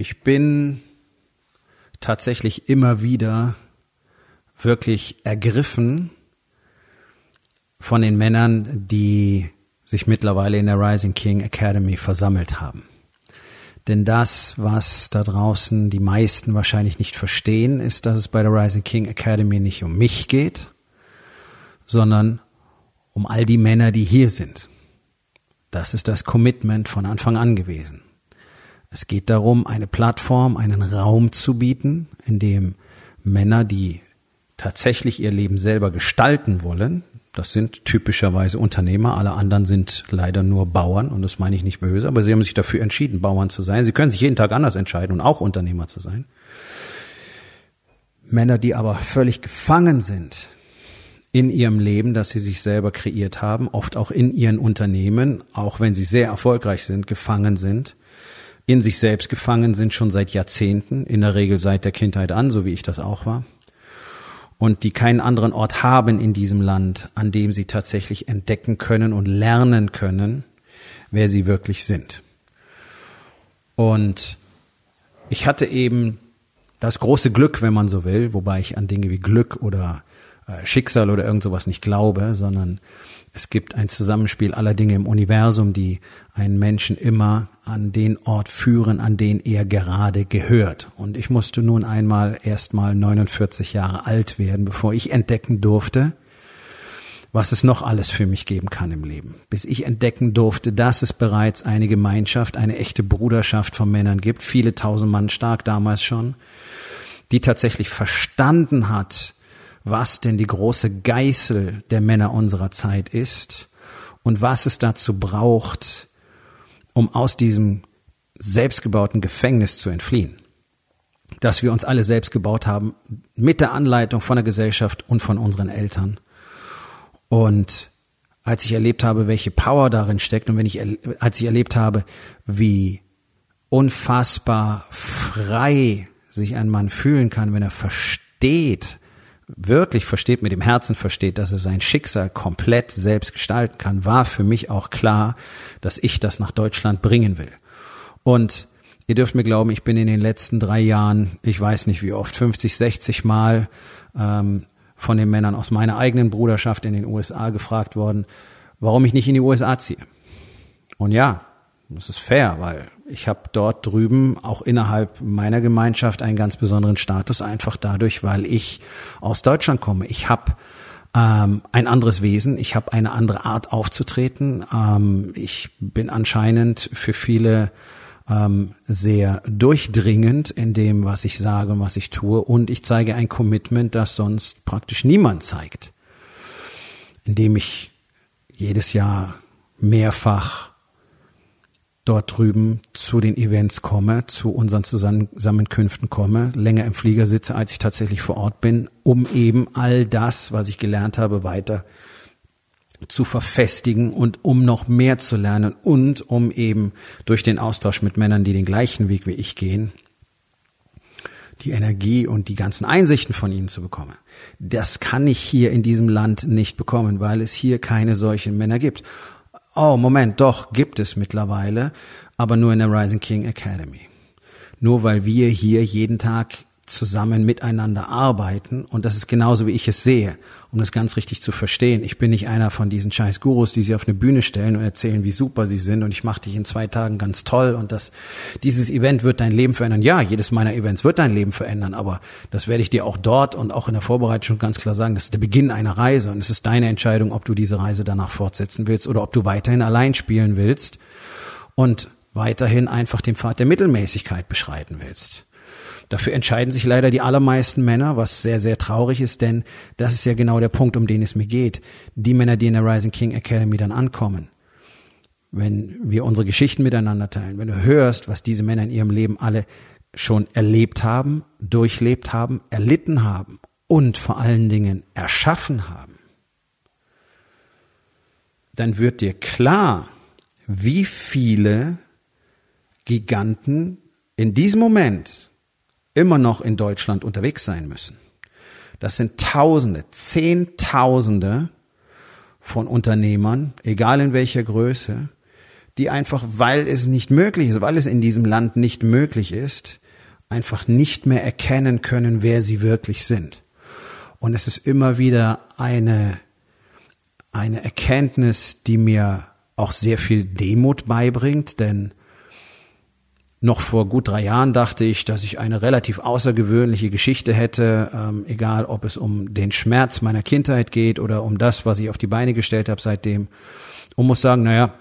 Ich bin tatsächlich immer wieder wirklich ergriffen von den Männern, die sich mittlerweile in der Rising King Academy versammelt haben. Denn das, was da draußen die meisten wahrscheinlich nicht verstehen, ist, dass es bei der Rising King Academy nicht um mich geht, sondern um all die Männer, die hier sind. Das ist das Commitment von Anfang an gewesen. Es geht darum, eine Plattform, einen Raum zu bieten, in dem Männer, die tatsächlich ihr Leben selber gestalten wollen, das sind typischerweise Unternehmer, alle anderen sind leider nur Bauern und das meine ich nicht böse, aber sie haben sich dafür entschieden, Bauern zu sein. Sie können sich jeden Tag anders entscheiden und auch Unternehmer zu sein. Männer, die aber völlig gefangen sind in ihrem Leben, das sie sich selber kreiert haben, oft auch in ihren Unternehmen, auch wenn sie sehr erfolgreich sind, gefangen sind in sich selbst gefangen sind, schon seit Jahrzehnten, in der Regel seit der Kindheit an, so wie ich das auch war, und die keinen anderen Ort haben in diesem Land, an dem sie tatsächlich entdecken können und lernen können, wer sie wirklich sind. Und ich hatte eben das große Glück, wenn man so will, wobei ich an Dinge wie Glück oder äh, Schicksal oder irgend sowas nicht glaube, sondern es gibt ein Zusammenspiel aller Dinge im Universum, die einen Menschen immer an den Ort führen, an den er gerade gehört. Und ich musste nun einmal erst mal 49 Jahre alt werden, bevor ich entdecken durfte, was es noch alles für mich geben kann im Leben. Bis ich entdecken durfte, dass es bereits eine Gemeinschaft, eine echte Bruderschaft von Männern gibt, viele tausend Mann stark damals schon, die tatsächlich verstanden hat, was denn die große Geißel der Männer unserer Zeit ist und was es dazu braucht, um aus diesem selbstgebauten Gefängnis zu entfliehen. Das wir uns alle selbst gebaut haben, mit der Anleitung von der Gesellschaft und von unseren Eltern. Und als ich erlebt habe, welche Power darin steckt und wenn ich, als ich erlebt habe, wie unfassbar frei sich ein Mann fühlen kann, wenn er versteht, wirklich versteht, mit dem Herzen versteht, dass er sein Schicksal komplett selbst gestalten kann, war für mich auch klar, dass ich das nach Deutschland bringen will. Und ihr dürft mir glauben, ich bin in den letzten drei Jahren, ich weiß nicht wie oft, 50, 60 Mal ähm, von den Männern aus meiner eigenen Bruderschaft in den USA gefragt worden, warum ich nicht in die USA ziehe. Und ja, das ist fair, weil ich habe dort drüben auch innerhalb meiner Gemeinschaft einen ganz besonderen Status, einfach dadurch, weil ich aus Deutschland komme. Ich habe ähm, ein anderes Wesen, ich habe eine andere Art aufzutreten. Ähm, ich bin anscheinend für viele ähm, sehr durchdringend in dem, was ich sage und was ich tue. Und ich zeige ein Commitment, das sonst praktisch niemand zeigt. Indem ich jedes Jahr mehrfach dort drüben zu den Events komme, zu unseren Zusammenkünften komme, länger im Flieger sitze, als ich tatsächlich vor Ort bin, um eben all das, was ich gelernt habe, weiter zu verfestigen und um noch mehr zu lernen und um eben durch den Austausch mit Männern, die den gleichen Weg wie ich gehen, die Energie und die ganzen Einsichten von ihnen zu bekommen. Das kann ich hier in diesem Land nicht bekommen, weil es hier keine solchen Männer gibt oh Moment, doch, gibt es mittlerweile, aber nur in der Rising King Academy. Nur weil wir hier jeden Tag zusammen miteinander arbeiten und das ist genauso wie ich es sehe, um das ganz richtig zu verstehen. Ich bin nicht einer von diesen scheiß Gurus, die sie auf eine Bühne stellen und erzählen, wie super sie sind und ich mache dich in zwei Tagen ganz toll und das dieses Event wird dein Leben verändern. Ja, jedes meiner Events wird dein Leben verändern, aber das werde ich dir auch dort und auch in der Vorbereitung ganz klar sagen, das ist der Beginn einer Reise und es ist deine Entscheidung, ob du diese Reise danach fortsetzen willst oder ob du weiterhin allein spielen willst und weiterhin einfach den Pfad der Mittelmäßigkeit beschreiten willst. Dafür entscheiden sich leider die allermeisten Männer, was sehr, sehr traurig ist, denn das ist ja genau der Punkt, um den es mir geht. Die Männer, die in der Rising King Academy dann ankommen, wenn wir unsere Geschichten miteinander teilen, wenn du hörst, was diese Männer in ihrem Leben alle schon erlebt haben, durchlebt haben, erlitten haben und vor allen Dingen erschaffen haben, dann wird dir klar, wie viele Giganten in diesem Moment immer noch in Deutschland unterwegs sein müssen. Das sind Tausende, Zehntausende von Unternehmern, egal in welcher Größe, die einfach, weil es nicht möglich ist, weil es in diesem Land nicht möglich ist, einfach nicht mehr erkennen können, wer sie wirklich sind. Und es ist immer wieder eine, eine Erkenntnis, die mir auch sehr viel Demut beibringt, denn noch vor gut drei Jahren dachte ich, dass ich eine relativ außergewöhnliche Geschichte hätte, ähm, egal ob es um den Schmerz meiner Kindheit geht oder um das, was ich auf die Beine gestellt habe seitdem. Und muss sagen, naja,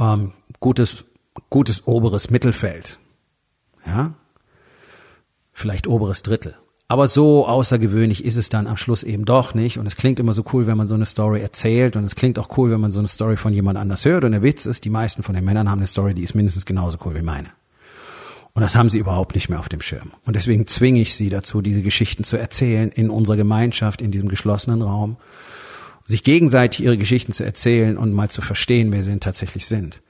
ähm, gutes, gutes oberes Mittelfeld. Ja, vielleicht oberes Drittel. Aber so außergewöhnlich ist es dann am Schluss eben doch nicht. Und es klingt immer so cool, wenn man so eine Story erzählt. Und es klingt auch cool, wenn man so eine Story von jemand anders hört. Und der Witz ist, die meisten von den Männern haben eine Story, die ist mindestens genauso cool wie meine. Und das haben sie überhaupt nicht mehr auf dem Schirm. Und deswegen zwinge ich sie dazu, diese Geschichten zu erzählen in unserer Gemeinschaft, in diesem geschlossenen Raum, sich gegenseitig ihre Geschichten zu erzählen und mal zu verstehen, wer sie tatsächlich sind.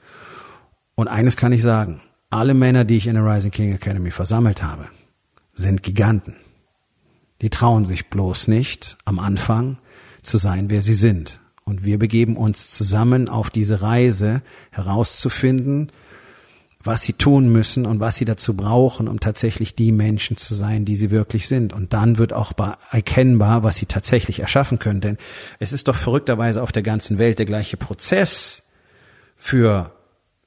Und eines kann ich sagen, alle Männer, die ich in der Rising King Academy versammelt habe, sind Giganten. Die trauen sich bloß nicht am Anfang zu sein, wer sie sind. Und wir begeben uns zusammen auf diese Reise herauszufinden, was sie tun müssen und was sie dazu brauchen, um tatsächlich die Menschen zu sein, die sie wirklich sind. Und dann wird auch erkennbar, was sie tatsächlich erschaffen können. Denn es ist doch verrückterweise auf der ganzen Welt der gleiche Prozess für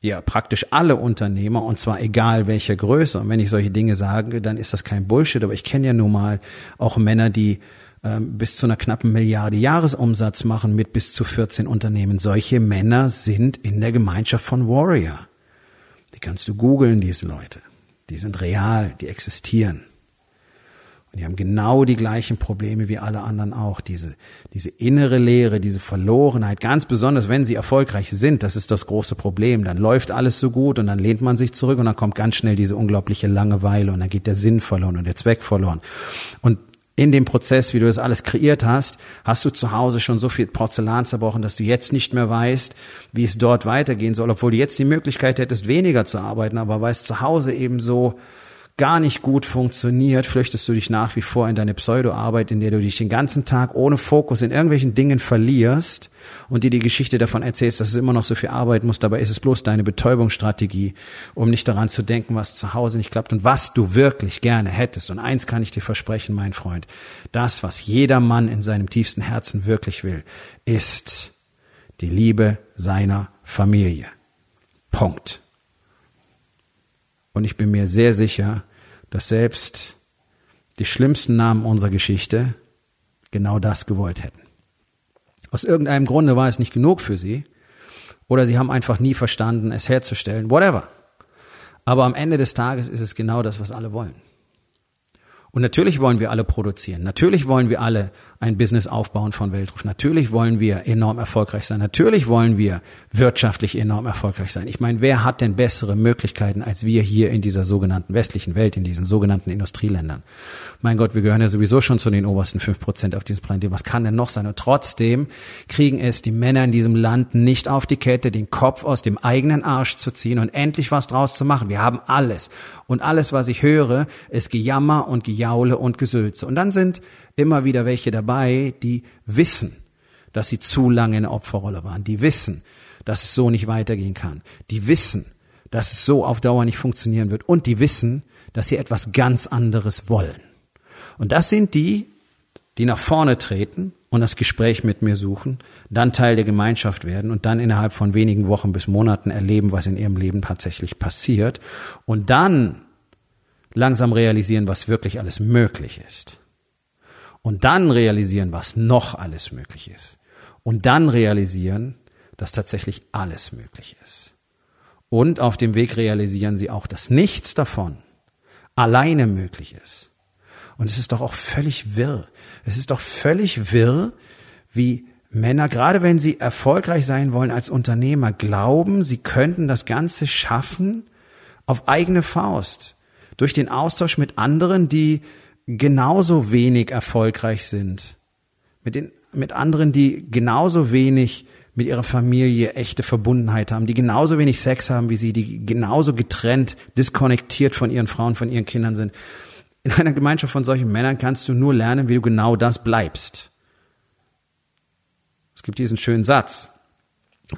ja praktisch alle Unternehmer und zwar egal welcher Größe. Und wenn ich solche Dinge sage, dann ist das kein Bullshit. Aber ich kenne ja nun mal auch Männer, die ähm, bis zu einer knappen Milliarde Jahresumsatz machen mit bis zu 14 Unternehmen. Solche Männer sind in der Gemeinschaft von Warrior. Die kannst du googeln, diese Leute. Die sind real, die existieren. Und die haben genau die gleichen Probleme wie alle anderen auch. Diese, diese innere Leere, diese Verlorenheit, ganz besonders wenn sie erfolgreich sind, das ist das große Problem. Dann läuft alles so gut und dann lehnt man sich zurück und dann kommt ganz schnell diese unglaubliche Langeweile und dann geht der Sinn verloren und der Zweck verloren. Und in dem Prozess, wie du das alles kreiert hast, hast du zu Hause schon so viel Porzellan zerbrochen, dass du jetzt nicht mehr weißt, wie es dort weitergehen soll, obwohl du jetzt die Möglichkeit hättest, weniger zu arbeiten, aber weil es zu Hause eben so gar nicht gut funktioniert, flüchtest du dich nach wie vor in deine Pseudoarbeit, in der du dich den ganzen Tag ohne Fokus in irgendwelchen Dingen verlierst und dir die Geschichte davon erzählst, dass es immer noch so viel Arbeit muss. Dabei ist es bloß deine Betäubungsstrategie, um nicht daran zu denken, was zu Hause nicht klappt und was du wirklich gerne hättest. Und eins kann ich dir versprechen, mein Freund, das, was jeder Mann in seinem tiefsten Herzen wirklich will, ist die Liebe seiner Familie. Punkt. Und ich bin mir sehr sicher, dass selbst die schlimmsten Namen unserer Geschichte genau das gewollt hätten. Aus irgendeinem Grunde war es nicht genug für sie oder sie haben einfach nie verstanden, es herzustellen, whatever. Aber am Ende des Tages ist es genau das, was alle wollen. Und natürlich wollen wir alle produzieren. Natürlich wollen wir alle ein Business aufbauen von Weltruf. Natürlich wollen wir enorm erfolgreich sein. Natürlich wollen wir wirtschaftlich enorm erfolgreich sein. Ich meine, wer hat denn bessere Möglichkeiten als wir hier in dieser sogenannten westlichen Welt, in diesen sogenannten Industrieländern? Mein Gott, wir gehören ja sowieso schon zu den obersten fünf Prozent auf diesem Planeten. Was kann denn noch sein? Und trotzdem kriegen es die Männer in diesem Land nicht auf die Kette, den Kopf aus dem eigenen Arsch zu ziehen und endlich was draus zu machen. Wir haben alles. Und alles, was ich höre, ist Gejammer und Gejaule und Gesülze. Und dann sind immer wieder welche dabei, die wissen, dass sie zu lange in der Opferrolle waren. Die wissen, dass es so nicht weitergehen kann. Die wissen, dass es so auf Dauer nicht funktionieren wird. Und die wissen, dass sie etwas ganz anderes wollen. Und das sind die, die nach vorne treten und das Gespräch mit mir suchen, dann Teil der Gemeinschaft werden und dann innerhalb von wenigen Wochen bis Monaten erleben, was in ihrem Leben tatsächlich passiert und dann langsam realisieren, was wirklich alles möglich ist. Und dann realisieren, was noch alles möglich ist. Und dann realisieren, dass tatsächlich alles möglich ist. Und auf dem Weg realisieren sie auch, dass nichts davon alleine möglich ist. Und es ist doch auch völlig wirr. Es ist doch völlig wirr, wie Männer, gerade wenn sie erfolgreich sein wollen als Unternehmer, glauben, sie könnten das Ganze schaffen auf eigene Faust. Durch den Austausch mit anderen, die genauso wenig erfolgreich sind. Mit den, mit anderen, die genauso wenig mit ihrer Familie echte Verbundenheit haben, die genauso wenig Sex haben wie sie, die genauso getrennt, diskonnektiert von ihren Frauen, von ihren Kindern sind. In einer Gemeinschaft von solchen Männern kannst du nur lernen, wie du genau das bleibst. Es gibt diesen schönen Satz.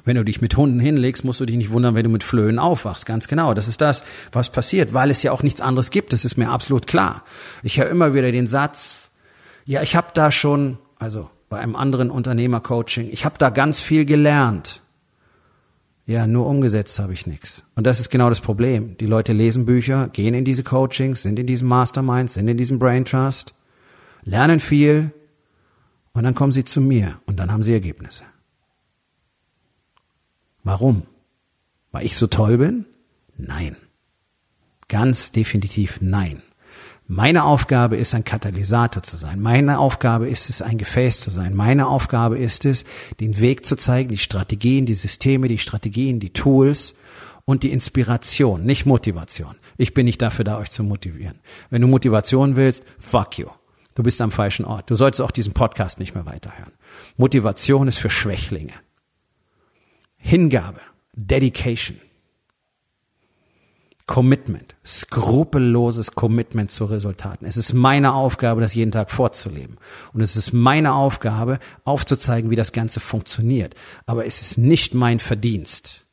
Wenn du dich mit Hunden hinlegst, musst du dich nicht wundern, wenn du mit Flöhen aufwachst. Ganz genau. Das ist das, was passiert, weil es ja auch nichts anderes gibt. Das ist mir absolut klar. Ich höre immer wieder den Satz, ja, ich habe da schon, also bei einem anderen Unternehmercoaching, ich habe da ganz viel gelernt. Ja, nur umgesetzt habe ich nichts. Und das ist genau das Problem. Die Leute lesen Bücher, gehen in diese Coachings, sind in diesem Masterminds, sind in diesem Brain Trust, lernen viel und dann kommen sie zu mir und dann haben sie Ergebnisse. Warum? Weil ich so toll bin? Nein. Ganz definitiv nein. Meine Aufgabe ist, ein Katalysator zu sein. Meine Aufgabe ist es, ein Gefäß zu sein. Meine Aufgabe ist es, den Weg zu zeigen, die Strategien, die Systeme, die Strategien, die Tools und die Inspiration, nicht Motivation. Ich bin nicht dafür da, euch zu motivieren. Wenn du Motivation willst, fuck you. Du bist am falschen Ort. Du solltest auch diesen Podcast nicht mehr weiterhören. Motivation ist für Schwächlinge. Hingabe, Dedication, Commitment, skrupelloses Commitment zu Resultaten. Es ist meine Aufgabe, das jeden Tag vorzuleben. Und es ist meine Aufgabe, aufzuzeigen, wie das Ganze funktioniert. Aber es ist nicht mein Verdienst.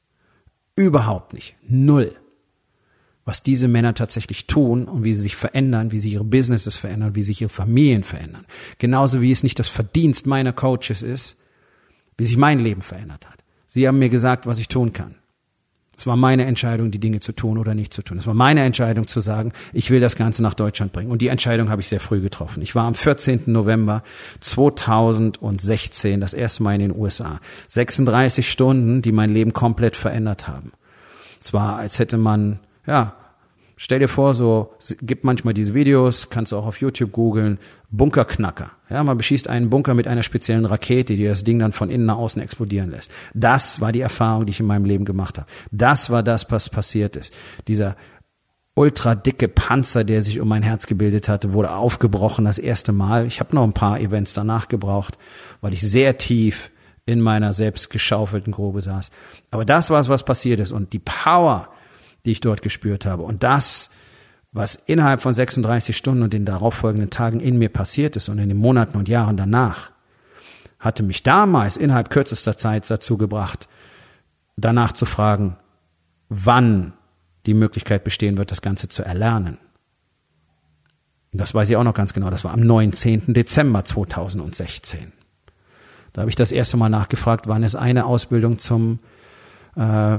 Überhaupt nicht. Null. Was diese Männer tatsächlich tun und wie sie sich verändern, wie sie ihre Businesses verändern, wie sich ihre Familien verändern. Genauso wie es nicht das Verdienst meiner Coaches ist, wie sich mein Leben verändert hat. Sie haben mir gesagt, was ich tun kann. Es war meine Entscheidung, die Dinge zu tun oder nicht zu tun. Es war meine Entscheidung zu sagen, ich will das Ganze nach Deutschland bringen. Und die Entscheidung habe ich sehr früh getroffen. Ich war am 14. November 2016 das erste Mal in den USA. 36 Stunden, die mein Leben komplett verändert haben. Es war, als hätte man, ja, Stell dir vor, so gibt manchmal diese Videos, kannst du auch auf YouTube googeln, Bunkerknacker. Ja, man beschießt einen Bunker mit einer speziellen Rakete, die das Ding dann von innen nach außen explodieren lässt. Das war die Erfahrung, die ich in meinem Leben gemacht habe. Das war das, was passiert ist. Dieser ultra dicke Panzer, der sich um mein Herz gebildet hatte, wurde aufgebrochen das erste Mal. Ich habe noch ein paar Events danach gebraucht, weil ich sehr tief in meiner selbst geschaufelten Grube saß. Aber das war es, was passiert ist. Und die Power, die ich dort gespürt habe. Und das, was innerhalb von 36 Stunden und den darauffolgenden Tagen in mir passiert ist und in den Monaten und Jahren danach, hatte mich damals innerhalb kürzester Zeit dazu gebracht, danach zu fragen, wann die Möglichkeit bestehen wird, das Ganze zu erlernen. Das weiß ich auch noch ganz genau. Das war am 19. Dezember 2016. Da habe ich das erste Mal nachgefragt, wann es eine Ausbildung zum äh,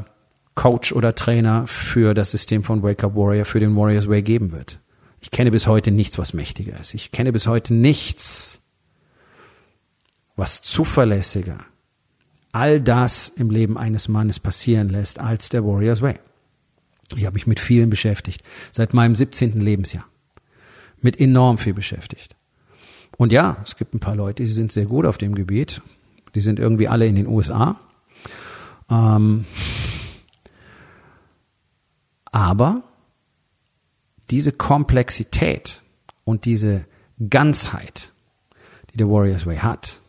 Coach oder Trainer für das System von Wake Up Warrior, für den Warriors Way geben wird. Ich kenne bis heute nichts, was mächtiger ist. Ich kenne bis heute nichts, was zuverlässiger all das im Leben eines Mannes passieren lässt als der Warriors Way. Ich habe mich mit vielen beschäftigt, seit meinem 17. Lebensjahr. Mit enorm viel beschäftigt. Und ja, es gibt ein paar Leute, die sind sehr gut auf dem Gebiet. Die sind irgendwie alle in den USA. Ähm, aber diese Komplexität und diese Ganzheit, die der Warriors Way hat,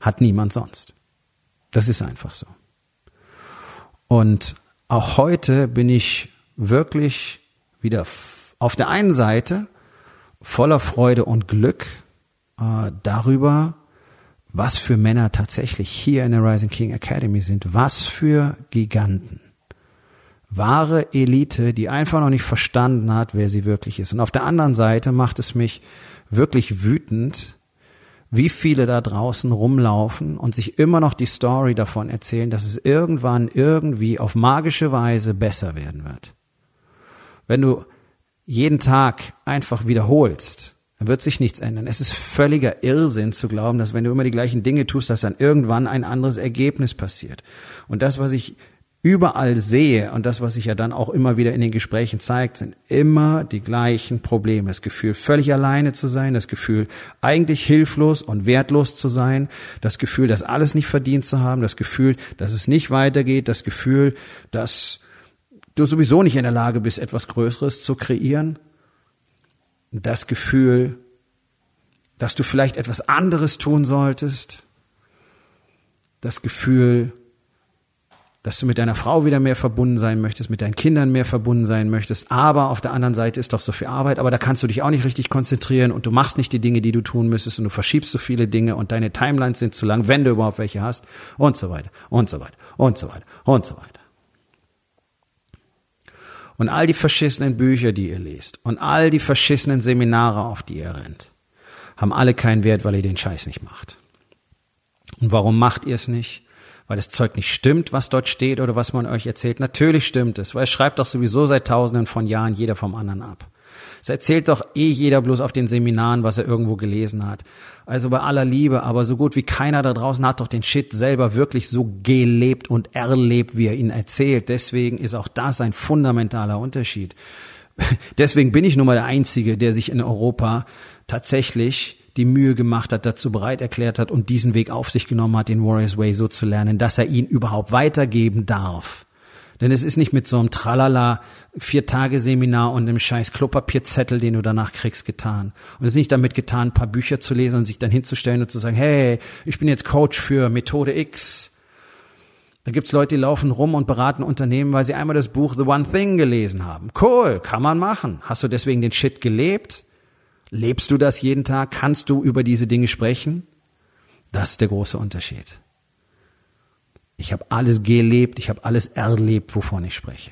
hat niemand sonst. Das ist einfach so. Und auch heute bin ich wirklich wieder auf der einen Seite voller Freude und Glück äh, darüber, was für Männer tatsächlich hier in der Rising King Academy sind, was für Giganten wahre Elite, die einfach noch nicht verstanden hat, wer sie wirklich ist. Und auf der anderen Seite macht es mich wirklich wütend, wie viele da draußen rumlaufen und sich immer noch die Story davon erzählen, dass es irgendwann irgendwie auf magische Weise besser werden wird. Wenn du jeden Tag einfach wiederholst, dann wird sich nichts ändern. Es ist völliger Irrsinn zu glauben, dass wenn du immer die gleichen Dinge tust, dass dann irgendwann ein anderes Ergebnis passiert. Und das, was ich überall sehe, und das, was sich ja dann auch immer wieder in den Gesprächen zeigt, sind immer die gleichen Probleme. Das Gefühl, völlig alleine zu sein, das Gefühl, eigentlich hilflos und wertlos zu sein, das Gefühl, das alles nicht verdient zu haben, das Gefühl, dass es nicht weitergeht, das Gefühl, dass du sowieso nicht in der Lage bist, etwas Größeres zu kreieren, das Gefühl, dass du vielleicht etwas anderes tun solltest, das Gefühl, dass du mit deiner Frau wieder mehr verbunden sein möchtest, mit deinen Kindern mehr verbunden sein möchtest, aber auf der anderen Seite ist doch so viel Arbeit, aber da kannst du dich auch nicht richtig konzentrieren und du machst nicht die Dinge, die du tun müsstest und du verschiebst so viele Dinge und deine Timelines sind zu lang, wenn du überhaupt welche hast und so weiter und so weiter und so weiter und so weiter. Und all die verschissenen Bücher, die ihr lest und all die verschissenen Seminare, auf die ihr rennt, haben alle keinen Wert, weil ihr den Scheiß nicht macht. Und warum macht ihr es nicht? Weil das Zeug nicht stimmt, was dort steht oder was man euch erzählt. Natürlich stimmt es, weil es schreibt doch sowieso seit tausenden von Jahren jeder vom anderen ab. Es erzählt doch eh jeder bloß auf den Seminaren, was er irgendwo gelesen hat. Also bei aller Liebe, aber so gut wie keiner da draußen hat doch den Shit selber wirklich so gelebt und erlebt, wie er ihn erzählt. Deswegen ist auch das ein fundamentaler Unterschied. Deswegen bin ich nun mal der Einzige, der sich in Europa tatsächlich die Mühe gemacht hat, dazu bereit erklärt hat und diesen Weg auf sich genommen hat, den Warriors Way so zu lernen, dass er ihn überhaupt weitergeben darf. Denn es ist nicht mit so einem Tralala Vier-Tage-Seminar und einem scheiß Klopapierzettel, den du danach kriegst, getan. Und es ist nicht damit getan, ein paar Bücher zu lesen und sich dann hinzustellen und zu sagen, hey, ich bin jetzt Coach für Methode X. Da gibt's Leute, die laufen rum und beraten Unternehmen, weil sie einmal das Buch The One Thing gelesen haben. Cool, kann man machen. Hast du deswegen den Shit gelebt? Lebst du das jeden Tag? Kannst du über diese Dinge sprechen? Das ist der große Unterschied. Ich habe alles gelebt, ich habe alles erlebt, wovon ich spreche.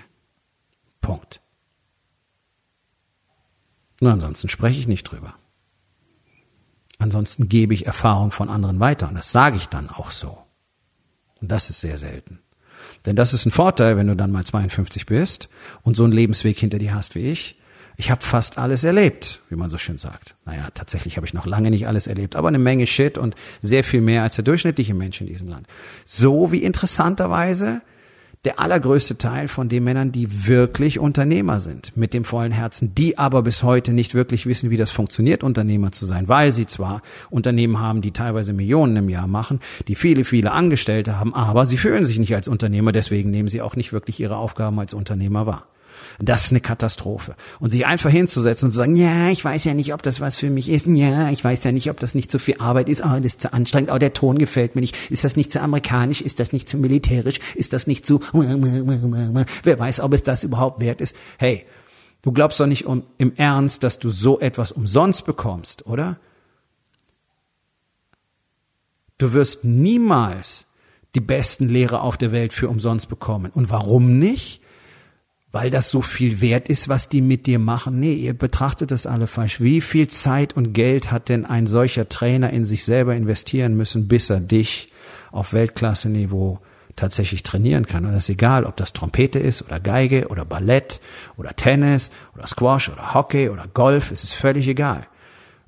Punkt. Und ansonsten spreche ich nicht drüber. Ansonsten gebe ich Erfahrung von anderen weiter und das sage ich dann auch so. Und das ist sehr selten. Denn das ist ein Vorteil, wenn du dann mal 52 bist und so einen Lebensweg hinter dir hast wie ich, ich habe fast alles erlebt, wie man so schön sagt. Naja, tatsächlich habe ich noch lange nicht alles erlebt, aber eine Menge Shit und sehr viel mehr als der durchschnittliche Mensch in diesem Land. So wie interessanterweise der allergrößte Teil von den Männern, die wirklich Unternehmer sind, mit dem vollen Herzen, die aber bis heute nicht wirklich wissen, wie das funktioniert, Unternehmer zu sein, weil sie zwar Unternehmen haben, die teilweise Millionen im Jahr machen, die viele, viele Angestellte haben, aber sie fühlen sich nicht als Unternehmer, deswegen nehmen sie auch nicht wirklich ihre Aufgaben als Unternehmer wahr. Das ist eine Katastrophe. Und sich einfach hinzusetzen und zu sagen, ja, ich weiß ja nicht, ob das was für mich ist. Ja, ich weiß ja nicht, ob das nicht zu viel Arbeit ist. Oh, das ist zu anstrengend. Oh, der Ton gefällt mir nicht. Ist das nicht zu amerikanisch? Ist das nicht zu militärisch? Ist das nicht zu, wer weiß, ob es das überhaupt wert ist? Hey, du glaubst doch nicht im Ernst, dass du so etwas umsonst bekommst, oder? Du wirst niemals die besten Lehrer auf der Welt für umsonst bekommen. Und warum nicht? Weil das so viel wert ist, was die mit dir machen. Nee, ihr betrachtet das alle falsch. Wie viel Zeit und Geld hat denn ein solcher Trainer in sich selber investieren müssen, bis er dich auf Weltklasse-Niveau tatsächlich trainieren kann. Und das ist egal, ob das Trompete ist oder Geige oder Ballett oder Tennis oder Squash oder Hockey oder Golf, es ist völlig egal.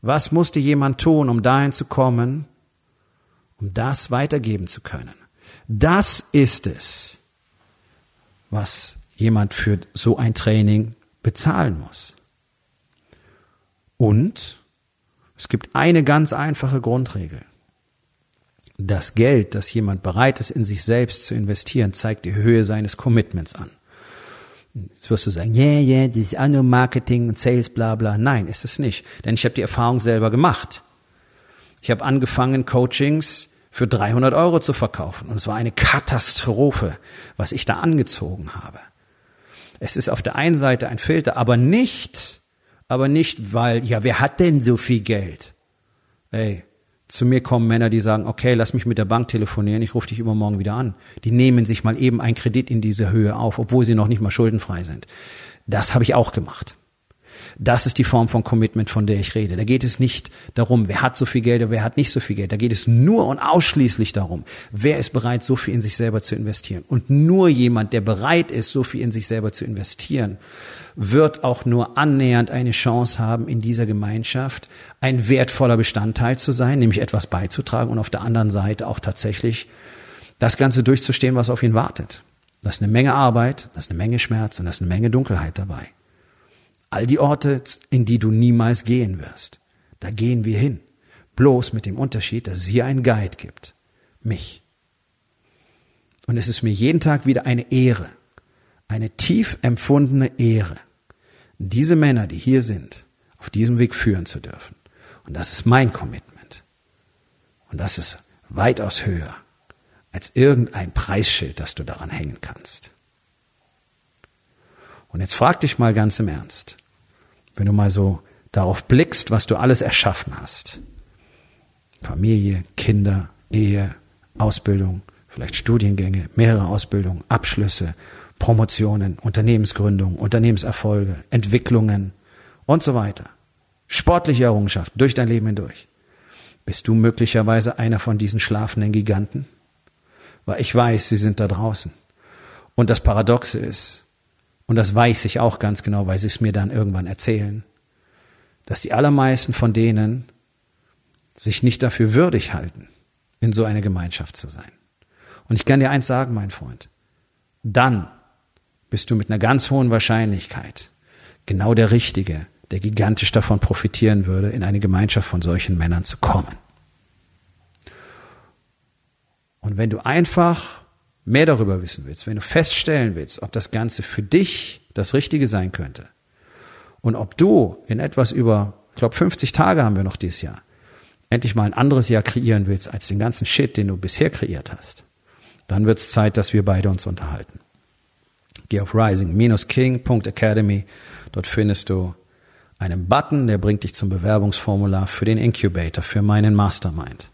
Was musste jemand tun, um dahin zu kommen, um das weitergeben zu können? Das ist es, was jemand für so ein Training bezahlen muss. Und es gibt eine ganz einfache Grundregel. Das Geld, das jemand bereit ist, in sich selbst zu investieren, zeigt die Höhe seines Commitments an. Jetzt wirst du sagen, yeah, yeah, das ist auch nur Marketing und Sales, bla bla. Nein, ist es nicht. Denn ich habe die Erfahrung selber gemacht. Ich habe angefangen, Coachings für 300 Euro zu verkaufen. Und es war eine Katastrophe, was ich da angezogen habe. Es ist auf der einen Seite ein Filter, aber nicht, aber nicht, weil, ja, wer hat denn so viel Geld? Ey, zu mir kommen Männer, die sagen, okay, lass mich mit der Bank telefonieren, ich rufe dich übermorgen wieder an. Die nehmen sich mal eben einen Kredit in diese Höhe auf, obwohl sie noch nicht mal schuldenfrei sind. Das habe ich auch gemacht. Das ist die Form von Commitment, von der ich rede. Da geht es nicht darum, wer hat so viel Geld oder wer hat nicht so viel Geld. Da geht es nur und ausschließlich darum, wer ist bereit, so viel in sich selber zu investieren. Und nur jemand, der bereit ist, so viel in sich selber zu investieren, wird auch nur annähernd eine Chance haben, in dieser Gemeinschaft ein wertvoller Bestandteil zu sein, nämlich etwas beizutragen und auf der anderen Seite auch tatsächlich das Ganze durchzustehen, was auf ihn wartet. Da ist eine Menge Arbeit, da ist eine Menge Schmerz und da ist eine Menge Dunkelheit dabei. All die Orte, in die du niemals gehen wirst, da gehen wir hin. Bloß mit dem Unterschied, dass es hier einen Guide gibt. Mich. Und es ist mir jeden Tag wieder eine Ehre, eine tief empfundene Ehre, diese Männer, die hier sind, auf diesem Weg führen zu dürfen. Und das ist mein Commitment. Und das ist weitaus höher als irgendein Preisschild, das du daran hängen kannst. Und jetzt frag dich mal ganz im Ernst, wenn du mal so darauf blickst, was du alles erschaffen hast. Familie, Kinder, Ehe, Ausbildung, vielleicht Studiengänge, mehrere Ausbildungen, Abschlüsse, Promotionen, Unternehmensgründung, Unternehmenserfolge, Entwicklungen und so weiter. Sportliche Errungenschaften durch dein Leben hindurch. Bist du möglicherweise einer von diesen schlafenden Giganten? Weil ich weiß, sie sind da draußen. Und das Paradoxe ist, und das weiß ich auch ganz genau, weil sie es mir dann irgendwann erzählen, dass die allermeisten von denen sich nicht dafür würdig halten, in so einer Gemeinschaft zu sein. Und ich kann dir eins sagen, mein Freund, dann bist du mit einer ganz hohen Wahrscheinlichkeit genau der Richtige, der gigantisch davon profitieren würde, in eine Gemeinschaft von solchen Männern zu kommen. Und wenn du einfach mehr darüber wissen willst, wenn du feststellen willst, ob das Ganze für dich das Richtige sein könnte und ob du in etwas über, ich glaube 50 Tage haben wir noch dieses Jahr, endlich mal ein anderes Jahr kreieren willst als den ganzen Shit, den du bisher kreiert hast, dann wird es Zeit, dass wir beide uns unterhalten. Geh auf rising-king.academy. Dort findest du einen Button, der bringt dich zum Bewerbungsformular für den Incubator, für meinen Mastermind.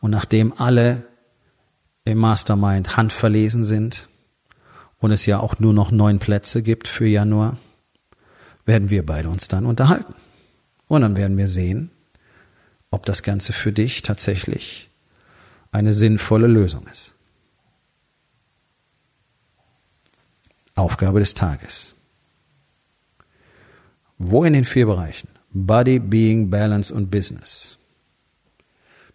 Und nachdem alle im Mastermind handverlesen sind und es ja auch nur noch neun Plätze gibt für Januar, werden wir beide uns dann unterhalten. Und dann werden wir sehen, ob das Ganze für dich tatsächlich eine sinnvolle Lösung ist. Aufgabe des Tages. Wo in den vier Bereichen Body, Being, Balance und Business